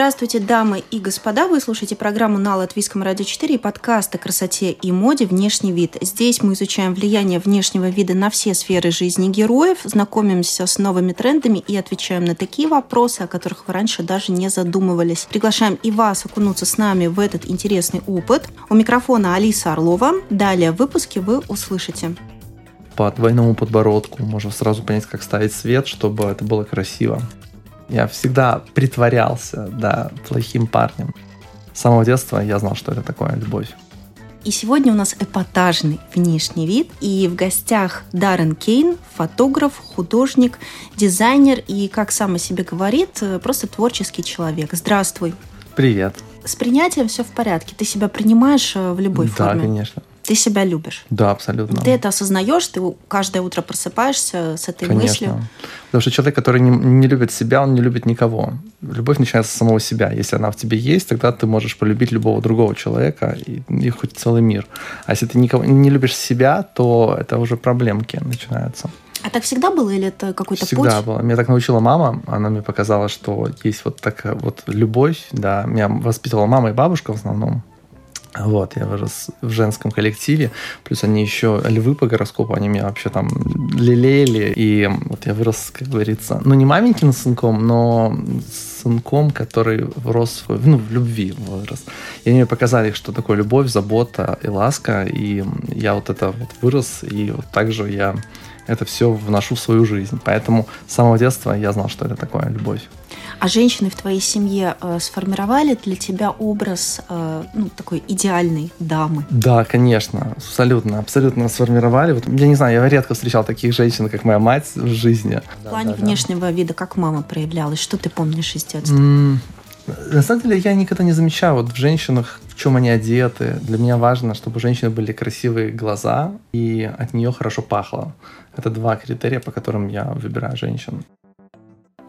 Здравствуйте, дамы и господа! Вы слушаете программу на Латвийском радио 4 и подкаст о красоте и моде «Внешний вид». Здесь мы изучаем влияние внешнего вида на все сферы жизни героев, знакомимся с новыми трендами и отвечаем на такие вопросы, о которых вы раньше даже не задумывались. Приглашаем и вас окунуться с нами в этот интересный опыт. У микрофона Алиса Орлова. Далее в выпуске вы услышите по двойному подбородку. Можно сразу понять, как ставить свет, чтобы это было красиво. Я всегда притворялся, да, плохим парнем. С самого детства я знал, что это такое любовь. И сегодня у нас эпатажный внешний вид. И в гостях Даррен Кейн, фотограф, художник, дизайнер и, как сам о себе говорит, просто творческий человек. Здравствуй. Привет. С принятием все в порядке. Ты себя принимаешь э, в любой да, форме? Да, конечно. Ты себя любишь. Да, абсолютно. Ты это осознаешь, ты каждое утро просыпаешься с этой Конечно. мыслью. Потому что человек, который не, не любит себя, он не любит никого. Любовь начинается с самого себя. Если она в тебе есть, тогда ты можешь полюбить любого другого человека и, и хоть целый мир. А если ты никого не любишь себя, то это уже проблемки начинаются. А так всегда было или это какой-то всегда путь? Всегда было. Меня так научила мама. Она мне показала, что есть вот такая вот любовь. Да, меня воспитывала мама и бабушка в основном. Вот, я вырос в женском коллективе, плюс они еще львы по гороскопу, они меня вообще там лелеяли, и вот я вырос, как говорится, ну не маменьким сынком, но сынком, который рос в, ну, в любви вырос. И они мне показали, что такое любовь, забота и ласка, и я вот это вот вырос, и вот также я это все вношу в свою жизнь. Поэтому с самого детства я знал, что это такое любовь. А женщины в твоей семье э, сформировали для тебя образ э, ну, такой идеальной дамы? Да, конечно, абсолютно, абсолютно сформировали. Вот, я не знаю, я редко встречал таких женщин, как моя мать в жизни. В плане да, да, внешнего да. вида, как мама проявлялась, что ты помнишь из детства? Mm, на самом деле я никогда не замечал вот в женщинах, в чем они одеты. Для меня важно, чтобы у женщины были красивые глаза и от нее хорошо пахло. Это два критерия, по которым я выбираю женщин.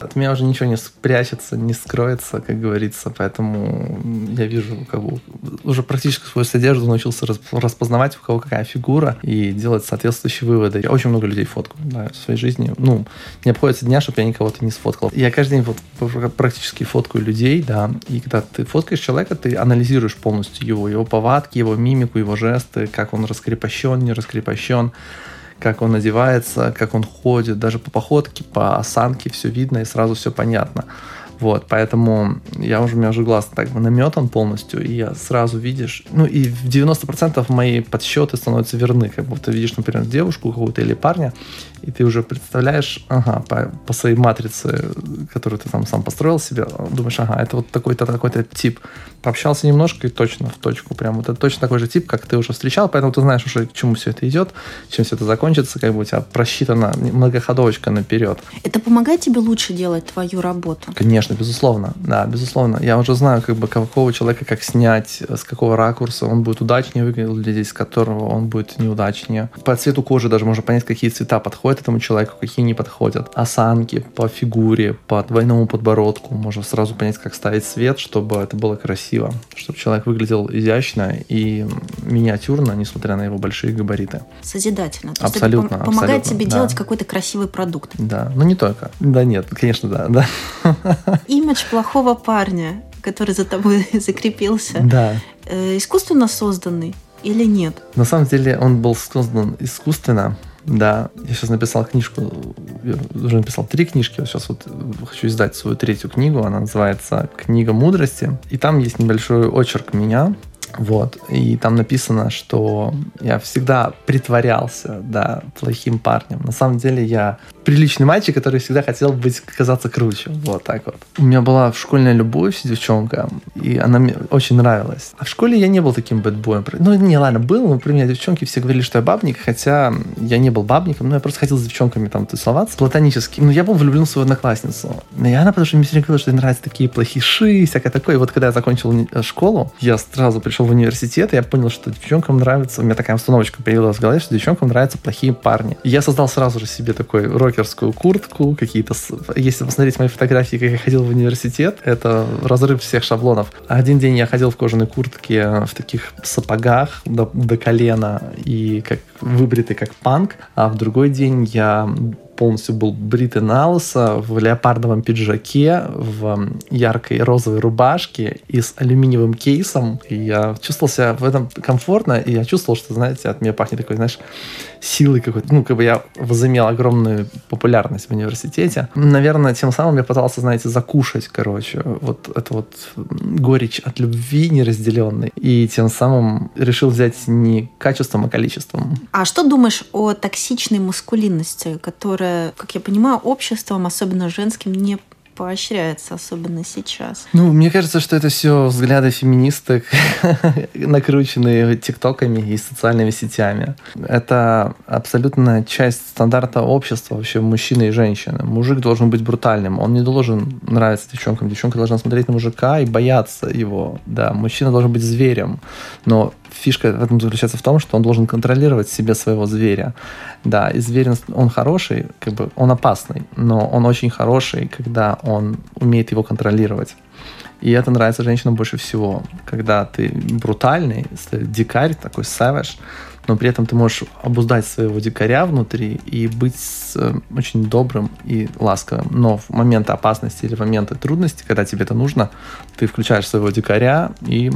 От меня уже ничего не спрячется, не скроется, как говорится, поэтому я вижу, как бы, уже практически свою одежду научился распознавать, у кого какая фигура, и делать соответствующие выводы. Я очень много людей фоткаю да, в своей жизни. Ну, не обходится дня, чтобы я никого-то не сфоткал. Я каждый день вот практически фоткаю людей, да, и когда ты фоткаешь человека, ты анализируешь полностью его, его повадки, его мимику, его жесты, как он раскрепощен, не раскрепощен как он одевается, как он ходит, даже по походке, по осанке все видно и сразу все понятно. Вот, поэтому я уже, у меня уже глаз так наметан полностью, и я сразу видишь, ну и в 90% мои подсчеты становятся верны, как будто видишь, например, девушку какую-то или парня, и ты уже представляешь, ага, по, по своей матрице, которую ты там сам построил себе, думаешь, ага, это вот такой-то, такой-то тип. Пообщался немножко и точно в точку, прям вот это точно такой же тип, как ты уже встречал, поэтому ты знаешь уже, к чему все это идет, чем все это закончится, как бы у тебя просчитана многоходовочка наперед. Это помогает тебе лучше делать твою работу? Конечно, безусловно, да, безусловно. Я уже знаю, как бы, какого человека как снять, с какого ракурса он будет удачнее выглядеть, с которого он будет неудачнее. По цвету кожи даже можно понять, какие цвета подходят этому человеку, какие не подходят. Осанки по фигуре, по двойному подбородку. Можно сразу понять, как ставить свет, чтобы это было красиво. Чтобы человек выглядел изящно и миниатюрно, несмотря на его большие габариты. Созидательно. То абсолютно. это помогает абсолютно, тебе да. делать какой-то красивый продукт. Да, но не только. Да нет, конечно, да. да. Имидж плохого парня, который за тобой закрепился. Да. Э, искусственно созданный или нет? На самом деле он был создан искусственно, да, я сейчас написал книжку, я уже написал три книжки, сейчас вот хочу издать свою третью книгу, она называется «Книга мудрости», и там есть небольшой очерк меня, вот. И там написано, что я всегда притворялся, да, плохим парнем. На самом деле я приличный мальчик, который всегда хотел быть, казаться круче. Вот так вот. У меня была школьная любовь с девчонкой, и она мне очень нравилась. А в школе я не был таким бэтбоем. Ну, не, ладно, был, но про меня девчонки все говорили, что я бабник, хотя я не был бабником, но я просто хотел с девчонками там тусоваться платонически. Ну, я был влюблен в свою одноклассницу. И она потому что мне все говорила, что ей нравятся такие плохиши, всякое такое. И вот когда я закончил школу, я сразу пришел пошел в университет, и я понял, что девчонкам нравится, у меня такая установочка появилась в голове, что девчонкам нравятся плохие парни. И я создал сразу же себе такой рокерскую куртку, какие-то... Если посмотреть мои фотографии, как я ходил в университет, это разрыв всех шаблонов. Один день я ходил в кожаной куртке, в таких сапогах до, до колена и как выбритый как панк, а в другой день я полностью был бритый на лысо, в леопардовом пиджаке, в яркой розовой рубашке и с алюминиевым кейсом. И я чувствовал себя в этом комфортно, и я чувствовал, что, знаете, от меня пахнет такой, знаешь, силой какой-то. Ну, как бы я возымел огромную популярность в университете. Наверное, тем самым я пытался, знаете, закушать, короче, вот это вот горечь от любви неразделенной. И тем самым решил взять не качеством, а количеством. А что думаешь о токсичной маскулинности, которая, как я понимаю, обществом, особенно женским, не поощряется, особенно сейчас. Ну, мне кажется, что это все взгляды феминисток, накрученные тиктоками и социальными сетями. Это абсолютная часть стандарта общества вообще мужчины и женщины. Мужик должен быть брутальным, он не должен нравиться девчонкам. Девчонка должна смотреть на мужика и бояться его. Да, мужчина должен быть зверем. Но фишка в этом заключается в том, что он должен контролировать себе своего зверя. Да, и зверь, он хороший, как бы он опасный, но он очень хороший, когда он умеет его контролировать. И это нравится женщинам больше всего, когда ты брутальный, дикарь, такой savage, но при этом ты можешь обуздать своего дикаря внутри и быть э, очень добрым и ласковым. Но в моменты опасности или в моменты трудности, когда тебе это нужно, ты включаешь своего дикаря и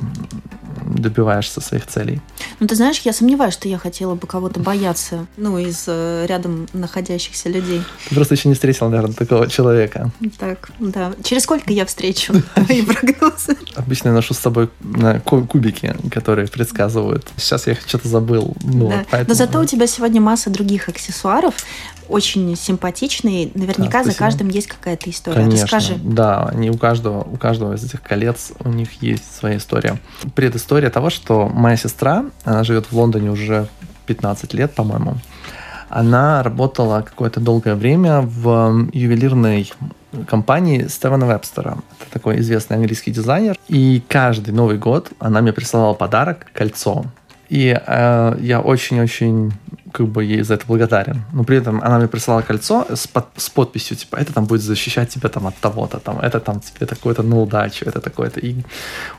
добиваешься своих целей. Ну, ты знаешь, я сомневаюсь, что я хотела бы кого-то бояться, ну, из э, рядом находящихся людей. Ты просто еще не встретил, наверное, такого человека. Так, да. Через сколько я встречу мои прогнозы? Обычно я ношу с собой кубики, которые предсказывают. Сейчас я что-то забыл. Ну, да. поэтому... Но зато у тебя сегодня масса других аксессуаров очень симпатичные. Наверняка да, за каждым есть какая-то история. Конечно, Расскажи. Да, они у каждого, у каждого из этих колец у них есть своя история. Предыстория того, что моя сестра, она живет в Лондоне уже 15 лет, по-моему. Она работала какое-то долгое время в ювелирной компании Стивена Вебстера. Это такой известный английский дизайнер. И каждый Новый год она мне присылала подарок кольцо. И э, я очень-очень как бы ей за это благодарен. Но при этом она мне присылала кольцо с, под, с подписью, типа, это там будет защищать тебя там от того-то, там, это там тебе такое-то на удачу, это такое-то. И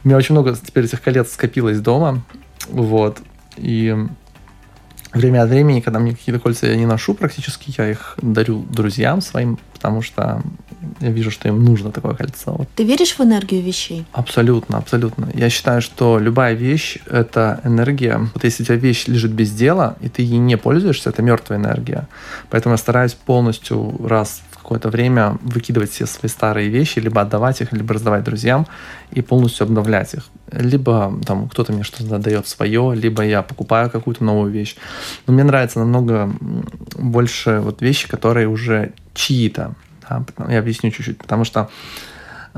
у меня очень много теперь этих колец скопилось дома, вот. И время от времени, когда мне какие-то кольца я не ношу практически, я их дарю друзьям своим, потому что я вижу, что им нужно такое кольцо. Вот. Ты веришь в энергию вещей? Абсолютно, абсолютно. Я считаю, что любая вещь — это энергия. Вот если у тебя вещь лежит без дела, и ты ей не пользуешься, это мертвая энергия. Поэтому я стараюсь полностью раз в какое-то время выкидывать все свои старые вещи, либо отдавать их, либо раздавать друзьям и полностью обновлять их. Либо там кто-то мне что-то дает свое, либо я покупаю какую-то новую вещь. Но мне нравится намного больше вот вещи, которые уже чьи-то. Да? Я объясню чуть-чуть. Потому что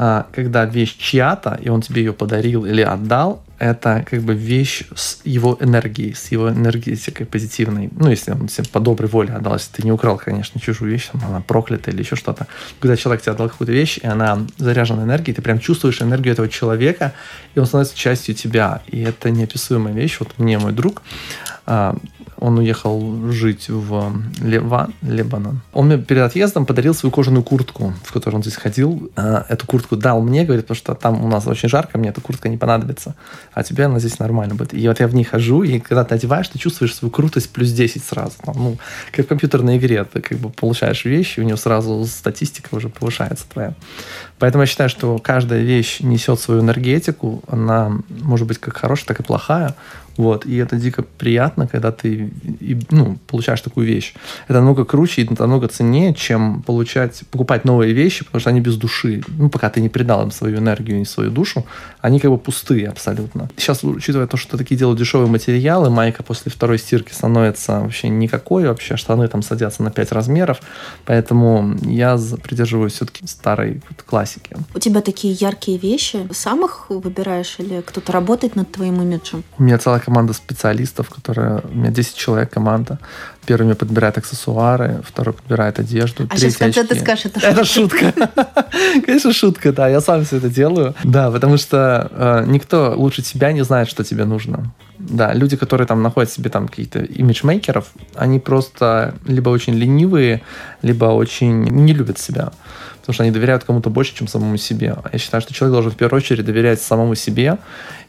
а, когда вещь чья-то, и он тебе ее подарил или отдал, это как бы вещь с его энергией, с его энергетикой позитивной. Ну, если он тебе по доброй воле отдал, если ты не украл, конечно, чужую вещь, там, она проклята или еще что-то. Когда человек тебе отдал какую-то вещь, и она заряжена энергией, ты прям чувствуешь энергию этого человека, и он становится частью тебя. И это неописуемая вещь. Вот мне мой друг, а, он уехал жить в Ливан, Лебанон. Он мне перед отъездом подарил свою кожаную куртку, в которой он здесь ходил. А, эту куртку дал мне, говорит, потому что там у нас очень жарко, мне эта куртка не понадобится а тебе она здесь нормально будет. И вот я в ней хожу, и когда ты одеваешь, ты чувствуешь свою крутость плюс 10 сразу. Там, ну, как в компьютерной игре, ты как бы получаешь вещи, у нее сразу статистика уже повышается твоя. Поэтому я считаю, что каждая вещь несет свою энергетику, она может быть как хорошая, так и плохая. Вот, и это дико приятно, когда ты ну, получаешь такую вещь. Это намного круче и намного ценнее, чем получать, покупать новые вещи, потому что они без души. Ну, пока ты не придал им свою энергию и свою душу, они как бы пустые абсолютно. Сейчас, учитывая то, что такие делают дешевые материалы, майка после второй стирки становится вообще никакой, вообще штаны там садятся на 5 размеров, поэтому я придерживаюсь все-таки старой вот классики. У тебя такие яркие вещи, сам их выбираешь или кто-то работает над твоим имиджем? У меня целая команда специалистов, которая... У меня 10 человек команда. Первый мне подбирает аксессуары, второй подбирает одежду, а сейчас в конце очки. ты скажешь, это шутка. Это шутка. Конечно, шутка, да. Я сам все это делаю. Да, потому что э, никто лучше тебя не знает, что тебе нужно. Да, люди, которые там находят себе там какие-то имиджмейкеров, они просто либо очень ленивые, либо очень не любят себя потому что они доверяют кому-то больше, чем самому себе. Я считаю, что человек должен в первую очередь доверять самому себе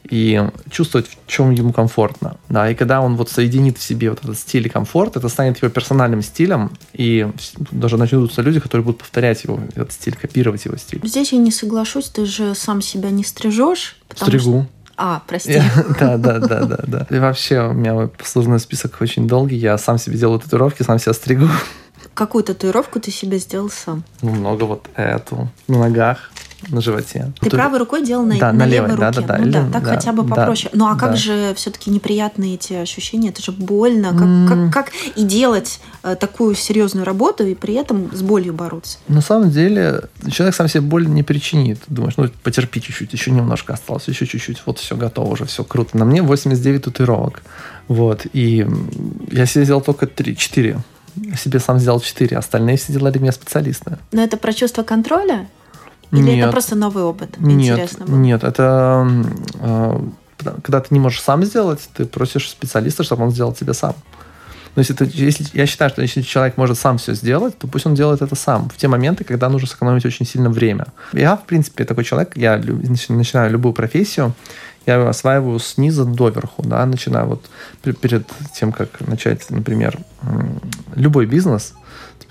и чувствовать, в чем ему комфортно. Да, и когда он вот соединит в себе вот этот стиль и комфорт, это станет его персональным стилем, и даже начнутся люди, которые будут повторять его, этот стиль, копировать его стиль. Здесь я не соглашусь, ты же сам себя не стрижешь. Стригу. Что... А, прости. Да, да, да, да, да. И вообще у меня послужной список очень долгий. Я сам себе делаю татуировки, сам себя стригу. Какую татуировку ты себе сделал сам? Ну, много вот эту. На ногах на животе. Ты Тут... правой рукой делал на, да, на, на левой, левой руке. Да, да, да. Ну Или... да, так да, хотя бы попроще. Да, ну а как да. же все-таки неприятные эти ощущения? Это же больно. Как, mm. как, как и делать э, такую серьезную работу и при этом с болью бороться? На самом деле человек сам себе боль не причинит. Думаешь, ну потерпи чуть-чуть, еще немножко осталось, еще чуть-чуть, вот все готово уже, все круто. На мне 89 татуировок. Вот, и я себе сделал только 3-4 себе сам сделал 4, остальные все делали мне специалисты. Но это про чувство контроля? Или нет, это просто новый опыт? Нет, Интересно было? нет, это э, когда ты не можешь сам сделать, ты просишь специалиста, чтобы он сделал тебе сам. Но если, ты, если я считаю, что если человек может сам все сделать, то пусть он делает это сам в те моменты, когда нужно сэкономить очень сильно время. Я, в принципе, такой человек, я начинаю любую профессию, я осваиваю снизу доверху, да, начинаю вот перед тем, как начать, например, любой бизнес,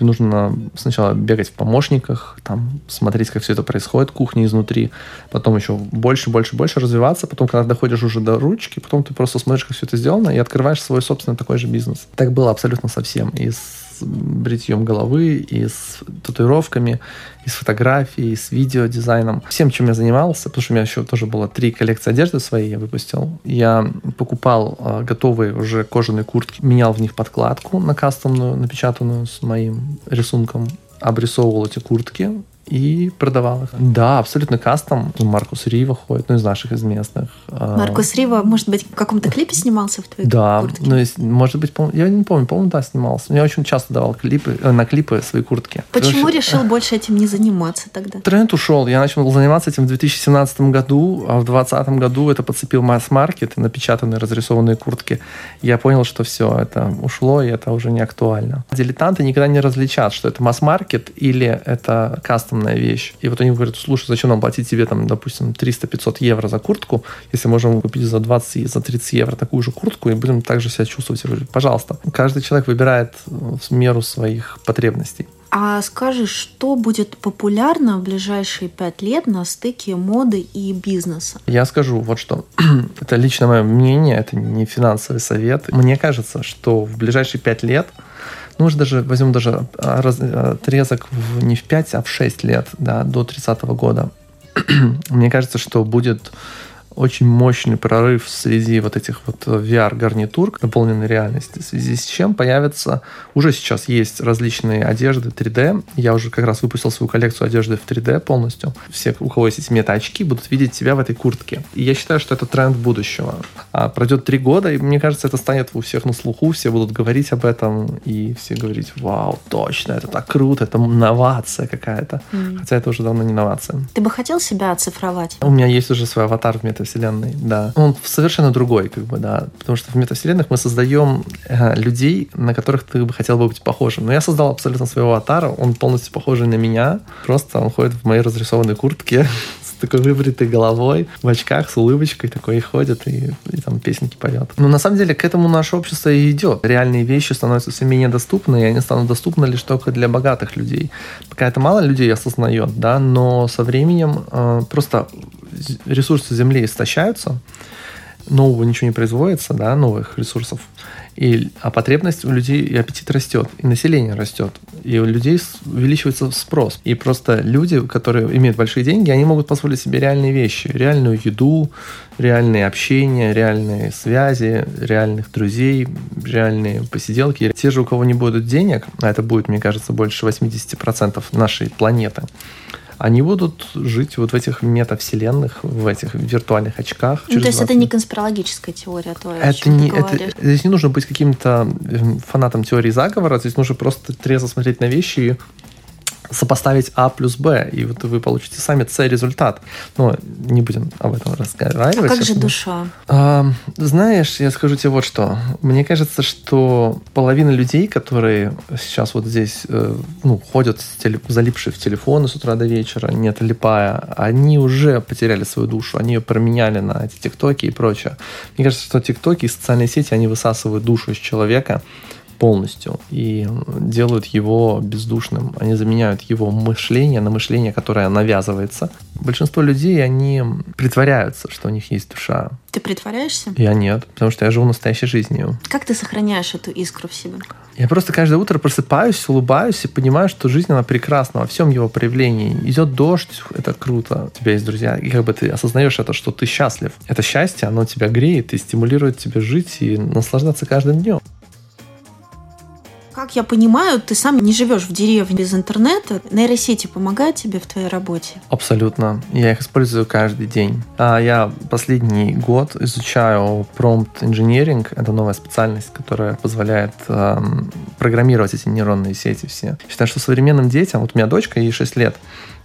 тебе нужно сначала бегать в помощниках, там, смотреть, как все это происходит, кухня изнутри, потом еще больше, больше, больше развиваться, потом, когда доходишь уже до ручки, потом ты просто смотришь, как все это сделано, и открываешь свой собственный такой же бизнес. Так было абсолютно со всем. И с бритьем головы, и с татуировками, и с фотографией, и с видеодизайном. Всем, чем я занимался, потому что у меня еще тоже было три коллекции одежды своей я выпустил. Я покупал э, готовые уже кожаные куртки, менял в них подкладку на кастомную, напечатанную с моим рисунком, обрисовывал эти куртки, и продавал их. Да, абсолютно кастом. Маркус Рива ходит, ну, из наших, из местных. А. Маркус Рива, может быть, в каком-то клипе снимался в твоей да, куртке? Да, ну, может быть, я не помню, по-моему, да, снимался. Я очень часто давал клипы, э, на клипы свои куртки. Почему Короче, решил больше этим не заниматься тогда? Тренд ушел. Я начал заниматься этим в 2017 году, а в 2020 году это подцепил масс-маркет, напечатанные, разрисованные куртки. Я понял, что все, это ушло, и это уже не актуально. Дилетанты никогда не различат, что это масс-маркет или это кастом кастомная вещь. И вот они говорят, слушай, зачем нам платить тебе, там, допустим, 300-500 евро за куртку, если можем купить за 20 и за 30 евро такую же куртку и будем также себя чувствовать. Я говорю, пожалуйста. Каждый человек выбирает в меру своих потребностей. А скажи, что будет популярно в ближайшие пять лет на стыке моды и бизнеса? Я скажу вот что. это лично мое мнение, это не финансовый совет. Мне кажется, что в ближайшие пять лет ну, может, даже возьмем даже а, а, отрезок в, не в 5, а в 6 лет, да, до 30 -го года. Мне кажется, что будет очень мощный прорыв среди вот этих вот VR-гарнитур наполненной реальности, в связи с чем появятся, уже сейчас есть различные одежды 3D, я уже как раз выпустил свою коллекцию одежды в 3D полностью, все, у кого есть эти мета-очки, будут видеть себя в этой куртке. И я считаю, что это тренд будущего. А пройдет три года, и мне кажется, это станет у всех на слуху, все будут говорить об этом, и все говорить, вау, точно, это так круто, это новация какая-то. Mm. Хотя это уже давно не новация. Ты бы хотел себя оцифровать? У меня есть уже свой аватар в мета метавселенной, да. Он совершенно другой, как бы, да. Потому что в метавселенных мы создаем э, людей, на которых ты бы хотел бы быть похожим. Но я создал абсолютно своего аватара, он полностью похожий на меня. Просто он ходит в моей разрисованной куртке такой выбритой головой, в очках, с улыбочкой такой ходит, и, и там песенки поет. Но на самом деле к этому наше общество и идет. Реальные вещи становятся все менее доступны, и они станут доступны лишь только для богатых людей. Пока это мало людей осознает, да, но со временем э, просто ресурсы Земли истощаются, нового ничего не производится, да, новых ресурсов, и, а потребность у людей и аппетит растет, и население растет, и у людей увеличивается спрос. И просто люди, которые имеют большие деньги, они могут позволить себе реальные вещи, реальную еду, реальные общения, реальные связи, реальных друзей, реальные посиделки. Те же, у кого не будет денег, а это будет, мне кажется, больше 80% нашей планеты, они будут жить вот в этих метавселенных, в этих виртуальных очках. Ну, то есть это не конспирологическая теория, то, это не, это, Здесь не нужно быть каким-то эм, фанатом теории заговора, здесь нужно просто трезво смотреть на вещи и сопоставить А плюс Б, и вот вы получите сами С-результат. Но не будем об этом разговаривать. А как же душа? А, знаешь, я скажу тебе вот что. Мне кажется, что половина людей, которые сейчас вот здесь э, ну, ходят, залипшие в телефоны с утра до вечера, не отлипая, они уже потеряли свою душу, они ее променяли на эти тиктоки и прочее. Мне кажется, что тиктоки и социальные сети, они высасывают душу из человека, полностью и делают его бездушным. Они заменяют его мышление на мышление, которое навязывается. Большинство людей, они притворяются, что у них есть душа. Ты притворяешься? Я нет, потому что я живу настоящей жизнью. Как ты сохраняешь эту искру в себе? Я просто каждое утро просыпаюсь, улыбаюсь и понимаю, что жизнь, она прекрасна во всем его проявлении. Идет дождь, это круто, у тебя есть друзья. И как бы ты осознаешь это, что ты счастлив. Это счастье, оно тебя греет и стимулирует тебя жить и наслаждаться каждым днем. Как я понимаю, ты сам не живешь в деревне без интернета. Нейросети помогают тебе в твоей работе? Абсолютно. Я их использую каждый день. А я последний год изучаю prompt engineering. Это новая специальность, которая позволяет эм, программировать эти нейронные сети все. Считаю, что современным детям, вот у меня дочка, ей 6 лет,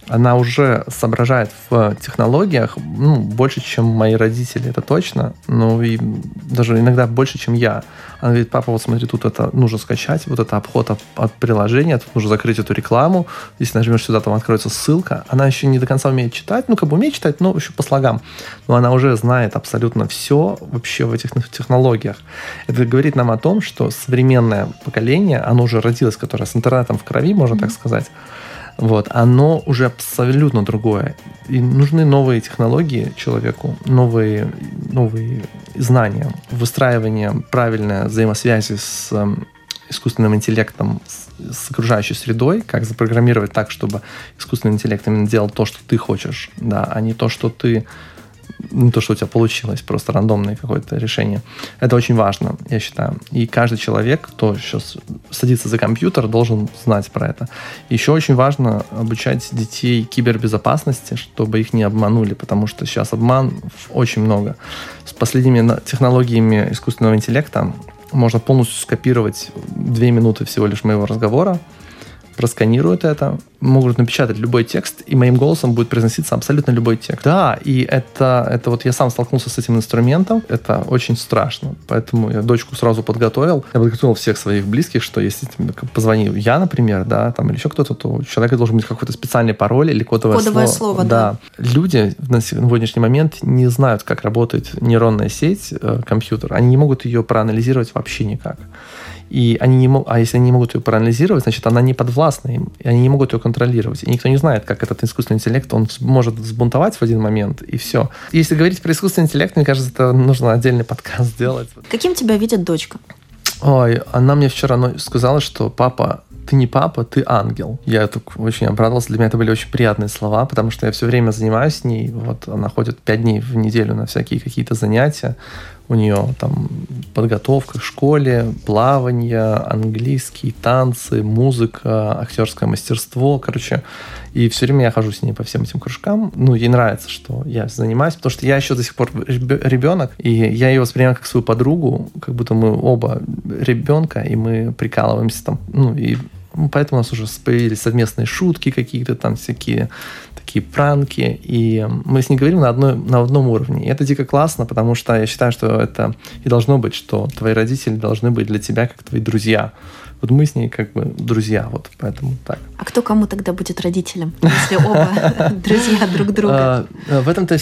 она уже соображает в технологиях ну, больше, чем мои родители, это точно. Ну и даже иногда больше, чем я. Она говорит, папа, вот смотри, тут это нужно скачать, вот это обход от, от приложения, тут нужно закрыть эту рекламу. Если нажмешь сюда, там откроется ссылка. Она еще не до конца умеет читать, ну как бы умеет читать, но еще по слогам. Но она уже знает абсолютно все вообще в этих технологиях. Это говорит нам о том, что современное поколение, оно уже родилось, которое с интернетом в крови, можно mm-hmm. так сказать, вот, оно уже абсолютно другое. И нужны новые технологии человеку, новые, новые знания, выстраивание правильной взаимосвязи с эм, искусственным интеллектом, с, окружающей средой, как запрограммировать так, чтобы искусственный интеллект именно делал то, что ты хочешь, да, а не то, что ты не то, что у тебя получилось, просто рандомное какое-то решение. Это очень важно, я считаю. И каждый человек, кто сейчас садится за компьютер, должен знать про это. Еще очень важно обучать детей кибербезопасности, чтобы их не обманули, потому что сейчас обман очень много. С последними технологиями искусственного интеллекта можно полностью скопировать две минуты всего лишь моего разговора, просканируют это, могут напечатать любой текст, и моим голосом будет произноситься абсолютно любой текст. Да, и это, это вот я сам столкнулся с этим инструментом, это очень страшно, поэтому я дочку сразу подготовил, я подготовил всех своих близких, что если позвонил я, например, да, там, или еще кто-то, то у человека должен быть какой-то специальный пароль или кодовое, кодовое слово. слово да. да. Люди на сегодняшний момент не знают, как работает нейронная сеть, э, компьютер, они не могут ее проанализировать вообще никак и они не могут, а если они не могут ее проанализировать, значит, она не подвластна им, и они не могут ее контролировать. И никто не знает, как этот искусственный интеллект, он может взбунтовать в один момент, и все. Если говорить про искусственный интеллект, мне кажется, это нужно отдельный подкаст сделать. Каким тебя видит дочка? Ой, она мне вчера сказала, что папа, ты не папа, ты ангел. Я так очень обрадовался. Для меня это были очень приятные слова, потому что я все время занимаюсь с ней. Вот она ходит пять дней в неделю на всякие какие-то занятия. У нее там подготовка к школе, плавание, английский, танцы, музыка, актерское мастерство. Короче, и все время я хожу с ней по всем этим кружкам. Ну, ей нравится, что я занимаюсь, потому что я еще до сих пор ребенок, и я ее воспринимаю как свою подругу, как будто мы оба ребенка, и мы прикалываемся там, ну, и поэтому у нас уже появились совместные шутки какие-то там всякие такие пранки, и мы с ней говорим на, одной, на одном уровне. И это дико классно, потому что я считаю, что это и должно быть, что твои родители должны быть для тебя как твои друзья. Вот мы с ней как бы друзья, вот поэтому так. А кто кому тогда будет родителем, если оба друзья друг друга? А, в этом-то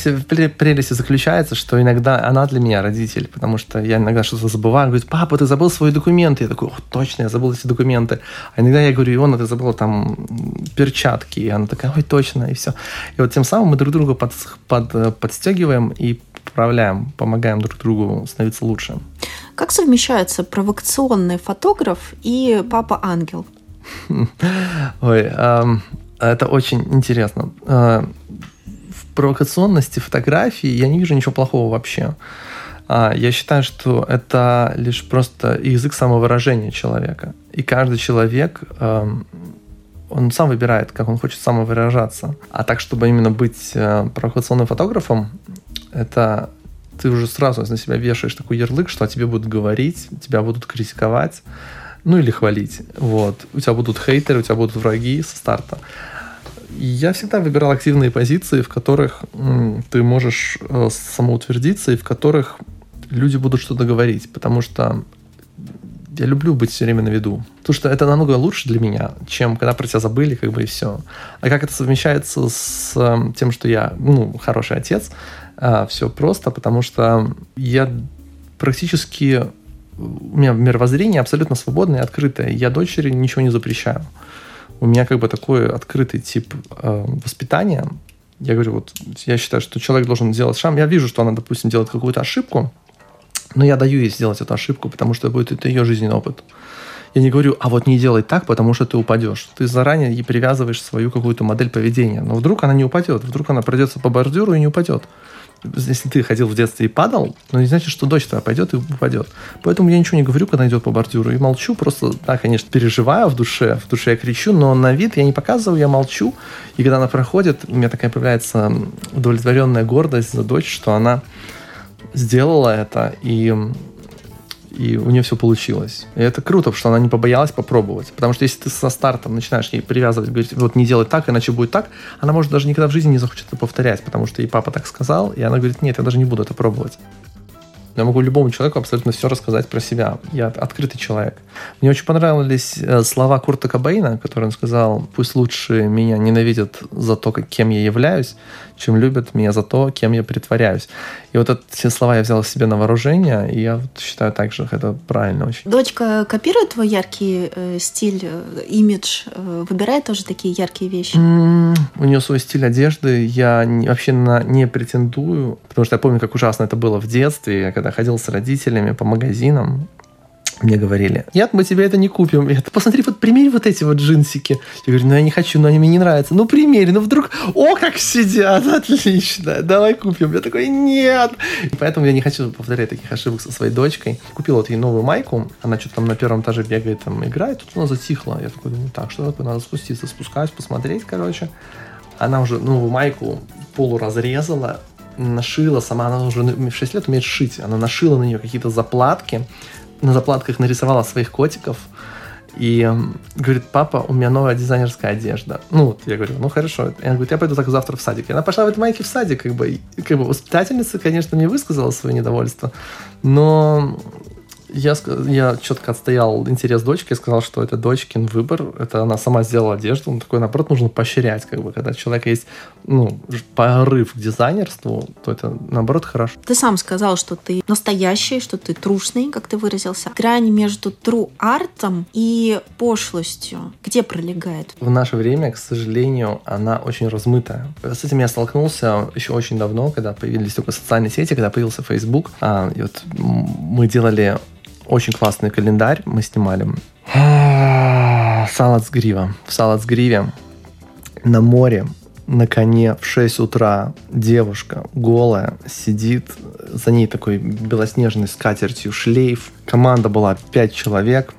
прелесть заключается, что иногда она для меня родитель, потому что я иногда что-то забываю, говорит, папа, ты забыл свои документы. Я такой, точно, я забыл эти документы. А иногда я говорю, Иона, ты забыла там перчатки. И она такая, ой, точно, и все. И вот тем самым мы друг друга под, под, подстегиваем и поправляем, помогаем друг другу становиться лучше. Как совмещается провокационный фотограф и папа-ангел? Ой, это очень интересно. А, в провокационности фотографии я не вижу ничего плохого вообще. А, я считаю, что это лишь просто язык самовыражения человека. И каждый человек он сам выбирает, как он хочет самовыражаться. А так, чтобы именно быть э, провокационным фотографом, это ты уже сразу на себя вешаешь такой ярлык, что о тебе будут говорить, тебя будут критиковать, ну или хвалить. Вот. У тебя будут хейтеры, у тебя будут враги со старта. Я всегда выбирал активные позиции, в которых м, ты можешь э, самоутвердиться и в которых люди будут что-то говорить, потому что я люблю быть все время на виду. Потому что это намного лучше для меня, чем когда про тебя забыли, как бы и все. А как это совмещается с э, тем, что я, ну, хороший отец, э, все просто, потому что я практически у меня мировоззрение абсолютно свободное и открытое. Я дочери ничего не запрещаю. У меня как бы такой открытый тип э, воспитания. Я говорю, вот я считаю, что человек должен сделать шаг. Я вижу, что она, допустим, делает какую-то ошибку, но я даю ей сделать эту ошибку, потому что будет это ее жизненный опыт. Я не говорю, а вот не делай так, потому что ты упадешь. Ты заранее ей привязываешь свою какую-то модель поведения. Но вдруг она не упадет, вдруг она пройдется по бордюру и не упадет. Если ты ходил в детстве и падал, но не значит, что дочь твоя пойдет и упадет. Поэтому я ничего не говорю, когда идет по бордюру, и молчу, просто, да, конечно, переживаю в душе, в душе я кричу, но на вид я не показываю, я молчу. И когда она проходит, у меня такая появляется удовлетворенная гордость за дочь, что она сделала это, и и у нее все получилось. И это круто, что она не побоялась попробовать. Потому что если ты со стартом начинаешь ей привязывать, говорить, вот не делай так, иначе будет так, она может даже никогда в жизни не захочет это повторять, потому что ей папа так сказал, и она говорит, нет, я даже не буду это пробовать. Я могу любому человеку абсолютно все рассказать про себя. Я открытый человек. Мне очень понравились э, слова Курта Кобейна, который он сказал, пусть лучше меня ненавидят за то, кем я являюсь, чем любят меня за то, кем я притворяюсь. И вот эти слова я взял себе на вооружение, и я считаю также это правильно очень. Дочка копирует твой яркий э, стиль, э, имидж, э, выбирает тоже такие яркие вещи? Mm, у нее свой стиль одежды, я не, вообще на, не претендую, потому что я помню, как ужасно это было в детстве, когда ходил с родителями по магазинам, мне говорили, нет, мы тебе это не купим. Я, посмотри, вот примерь вот эти вот джинсики. Я говорю, ну я не хочу, но они мне не нравятся. Ну примерь, ну вдруг, о, как сидят, отлично, давай купим. Я такой, нет. И поэтому я не хочу повторять таких ошибок со своей дочкой. Купил вот ей новую майку, она что-то там на первом этаже бегает, там играет, тут она затихла. Я такой думаю, так, что такое, надо спуститься, спускаюсь, посмотреть, короче. Она уже новую майку полуразрезала, нашила сама, она уже в 6 лет умеет шить, она нашила на нее какие-то заплатки, на заплатках нарисовала своих котиков, и говорит, папа, у меня новая дизайнерская одежда. Ну, вот я говорю, ну хорошо. И она говорит, я пойду так завтра в садик. И она пошла в этой майке в садик, как бы, как бы воспитательница, конечно, мне высказала свое недовольство, но я, я четко отстоял интерес дочки, и сказал, что это дочкин выбор, это она сама сделала одежду, ну, такой, наоборот, нужно поощрять, как бы, когда у человека есть, ну, порыв к дизайнерству, то это, наоборот, хорошо. Ты сам сказал, что ты настоящий, что ты трушный, как ты выразился. Грань между true артом и пошлостью, где пролегает? В наше время, к сожалению, она очень размытая. С этим я столкнулся еще очень давно, когда появились только социальные сети, когда появился Facebook. А, и вот мы делали очень классный календарь мы снимали. Салат с грива. В салат с гриве на море на коне в 6 утра девушка голая сидит, за ней такой белоснежной скатертью шлейф. Команда была 5 человек.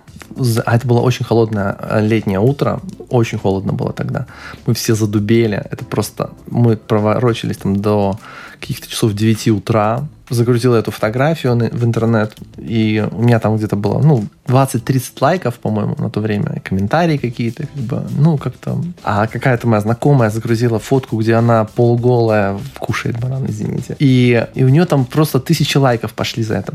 А это было очень холодное летнее утро, очень холодно было тогда. Мы все задубели, это просто... Мы проворочились там до каких-то часов 9 утра, загрузил эту фотографию в интернет, и у меня там где-то было, ну, 20-30 лайков, по-моему, на то время, комментарии какие-то, как бы, ну, как-то... А какая-то моя знакомая загрузила фотку, где она полуголая кушает банан, извините. И, и у нее там просто тысячи лайков пошли за это.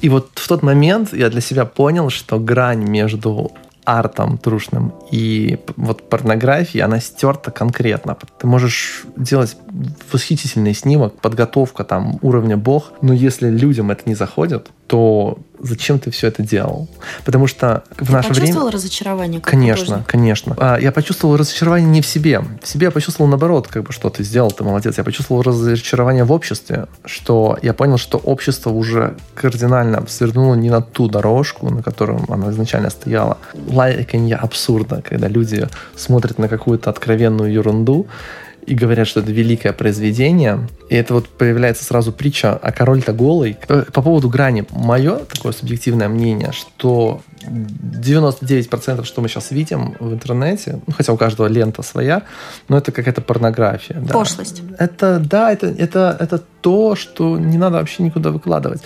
И вот в тот момент я для себя понял, что грань между артом трушным и вот порнографией, она стерта конкретно. Ты можешь делать восхитительный снимок, подготовка там уровня бог, но если людям это не заходит, то зачем ты все это делал? Потому что в ты наше время... почувствовал разочарование? Как конечно, художник? конечно. А, я почувствовал разочарование не в себе. В себе я почувствовал наоборот, как бы, что ты сделал, ты молодец. Я почувствовал разочарование в обществе, что я понял, что общество уже кардинально свернуло не на ту дорожку, на котором оно изначально стояло. Лайканье абсурда, когда люди смотрят на какую-то откровенную ерунду, и говорят, что это великое произведение. И это вот появляется сразу притча о король-то голый. По поводу грани. Мое такое субъективное мнение, что 99% что мы сейчас видим в интернете, ну, хотя у каждого лента своя, но это какая-то порнография. Да. Пошлость. Это, да, это, это, это то, что не надо вообще никуда выкладывать.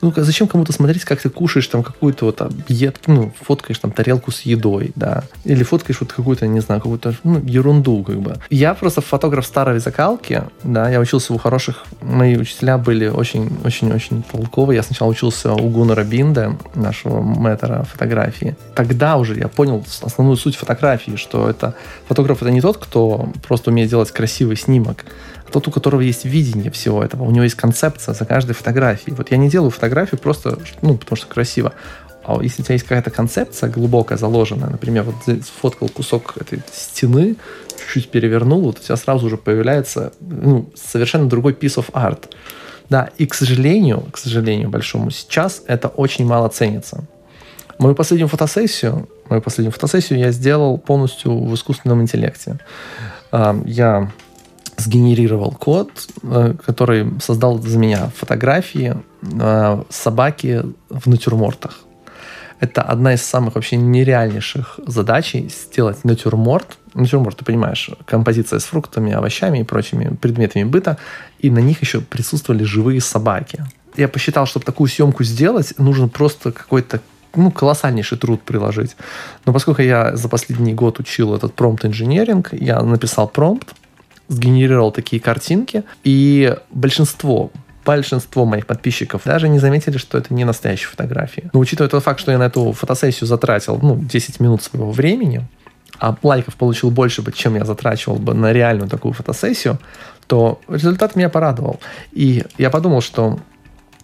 Ну, зачем кому-то смотреть, как ты кушаешь там какую-то вот ед, ну, фоткаешь там тарелку с едой, да, или фоткаешь вот какую-то, не знаю, какую-то ну, ерунду, как бы. Я просто фотограф старой закалки, да, я учился у хороших, мои учителя были очень-очень-очень толковые. Я сначала учился у Гуннера Бинда, нашего мэтра фотографии. Тогда уже я понял основную суть фотографии, что это фотограф это не тот, кто просто умеет делать красивый снимок, а тот, у которого есть видение всего этого, у него есть концепция за каждой фотографией. Вот я не делаю фотографию просто, ну, потому что красиво. А если у тебя есть какая-то концепция глубокая, заложенная, например, вот сфоткал кусок этой стены, чуть-чуть перевернул, вот у тебя сразу же появляется ну, совершенно другой piece of art. Да, и, к сожалению, к сожалению большому, сейчас это очень мало ценится. Мою последнюю фотосессию, мою последнюю фотосессию я сделал полностью в искусственном интеллекте. А, я сгенерировал код, э, который создал за меня фотографии э, собаки в натюрмортах. Это одна из самых вообще нереальнейших задач сделать натюрморт. Натюрморт, ты понимаешь, композиция с фруктами, овощами и прочими предметами быта, и на них еще присутствовали живые собаки. Я посчитал, чтобы такую съемку сделать, нужен просто какой-то ну, колоссальнейший труд приложить. Но поскольку я за последний год учил этот промпт-инженеринг, я написал промпт, сгенерировал такие картинки, и большинство большинство моих подписчиков даже не заметили, что это не настоящие фотографии. Но учитывая тот факт, что я на эту фотосессию затратил ну, 10 минут своего времени, а лайков получил больше бы, чем я затрачивал бы на реальную такую фотосессию, то результат меня порадовал. И я подумал, что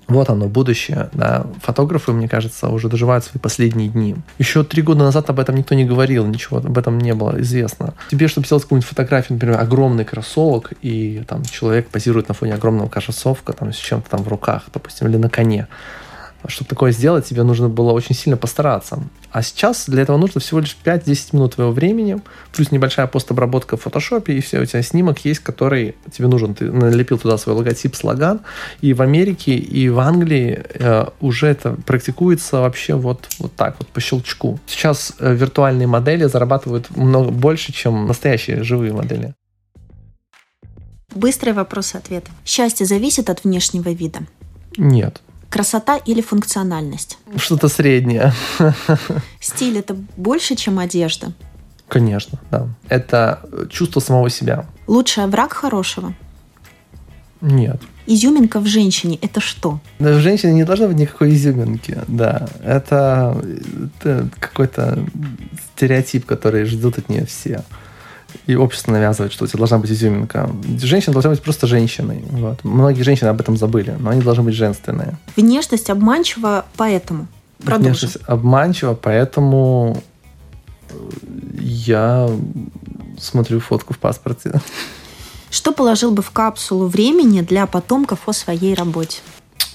вот оно, будущее. Да. Фотографы, мне кажется, уже доживают свои последние дни. Еще три года назад об этом никто не говорил, ничего об этом не было известно. Тебе, чтобы сделать какую-нибудь фотографию, например, огромный кроссовок, и там человек позирует на фоне огромного кроссовка там, с чем-то там в руках, допустим, или на коне, чтобы такое сделать, тебе нужно было очень сильно постараться. А сейчас для этого нужно всего лишь 5-10 минут твоего времени, плюс небольшая постобработка в фотошопе, и все, у тебя снимок есть, который тебе нужен. Ты налепил туда свой логотип, слоган. И в Америке, и в Англии э, уже это практикуется вообще вот, вот так вот, по щелчку. Сейчас э, виртуальные модели зарабатывают много больше, чем настоящие живые модели. Быстрый вопрос-ответ. Счастье зависит от внешнего вида? Нет. Красота или функциональность? Что-то среднее. Стиль это больше, чем одежда? Конечно, да. Это чувство самого себя. Лучший враг хорошего? Нет. Изюминка в женщине – это что? В женщине не должно быть никакой изюминки, да. Это, это какой-то стереотип, который ждут от нее все и общество навязывает, что у тебя должна быть изюминка. Женщина должна быть просто женщиной. Вот. Многие женщины об этом забыли, но они должны быть женственные. Внешность обманчива поэтому. Продолжим. Внешность обманчива, поэтому я смотрю фотку в паспорте. Что положил бы в капсулу времени для потомков о своей работе?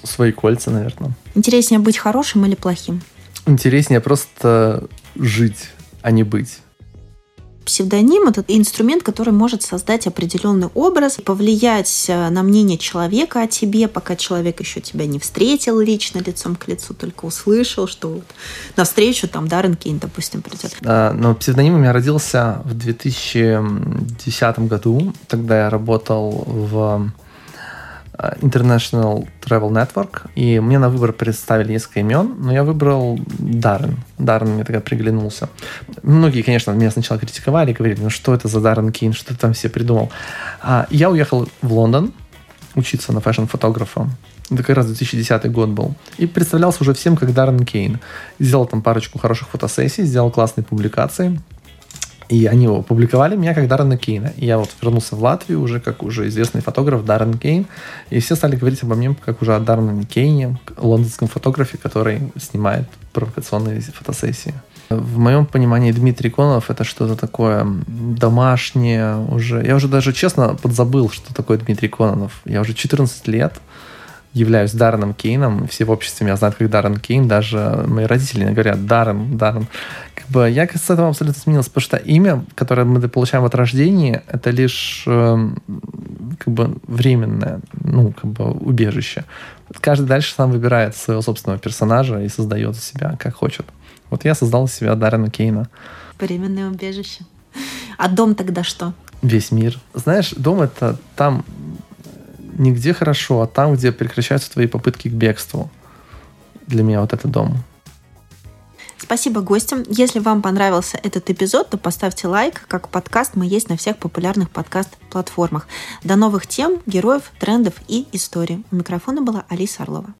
Свои кольца, наверное. Интереснее быть хорошим или плохим? Интереснее просто жить, а не быть псевдоним – это инструмент, который может создать определенный образ, повлиять э, на мнение человека о тебе, пока человек еще тебя не встретил лично лицом к лицу, только услышал, что вот на встречу там Даррен Кейн, допустим, придет. А, но псевдоним у меня родился в 2010 году. Тогда я работал в International Travel Network, и мне на выбор представили несколько имен, но я выбрал Даррен. Даррен мне тогда приглянулся. Многие, конечно, меня сначала критиковали, говорили, ну что это за Даррен Кейн, что ты там все придумал. А я уехал в Лондон учиться на фэшн-фотографа. Это как раз 2010 год был. И представлялся уже всем как Даррен Кейн. Сделал там парочку хороших фотосессий, сделал классные публикации. И они его публиковали меня как Даррена Кейна. И я вот вернулся в Латвию уже как уже известный фотограф Даррен Кейн. И все стали говорить обо мне как уже о Даррене Кейне, лондонском фотографе, который снимает провокационные фотосессии. В моем понимании Дмитрий Конов это что-то такое домашнее уже. Я уже даже честно подзабыл, что такое Дмитрий Кононов. Я уже 14 лет являюсь Дарреном Кейном. Все в обществе меня знают как Даррен Кейн. Даже мои родители говорят Даррен, Даррен. Бы я с этого абсолютно сменился, потому что имя, которое мы получаем от рождения, это лишь э, как бы временное, ну, как бы убежище. Каждый дальше сам выбирает своего собственного персонажа и создает себя как хочет. Вот я создал себя Даррена Кейна. Временное убежище. А дом тогда что? Весь мир. Знаешь, дом это там не где хорошо, а там, где прекращаются твои попытки к бегству. Для меня вот это дом. Спасибо гостям. Если вам понравился этот эпизод, то поставьте лайк. Как подкаст мы есть на всех популярных подкаст-платформах. До новых тем, героев, трендов и историй. У микрофона была Алиса Орлова.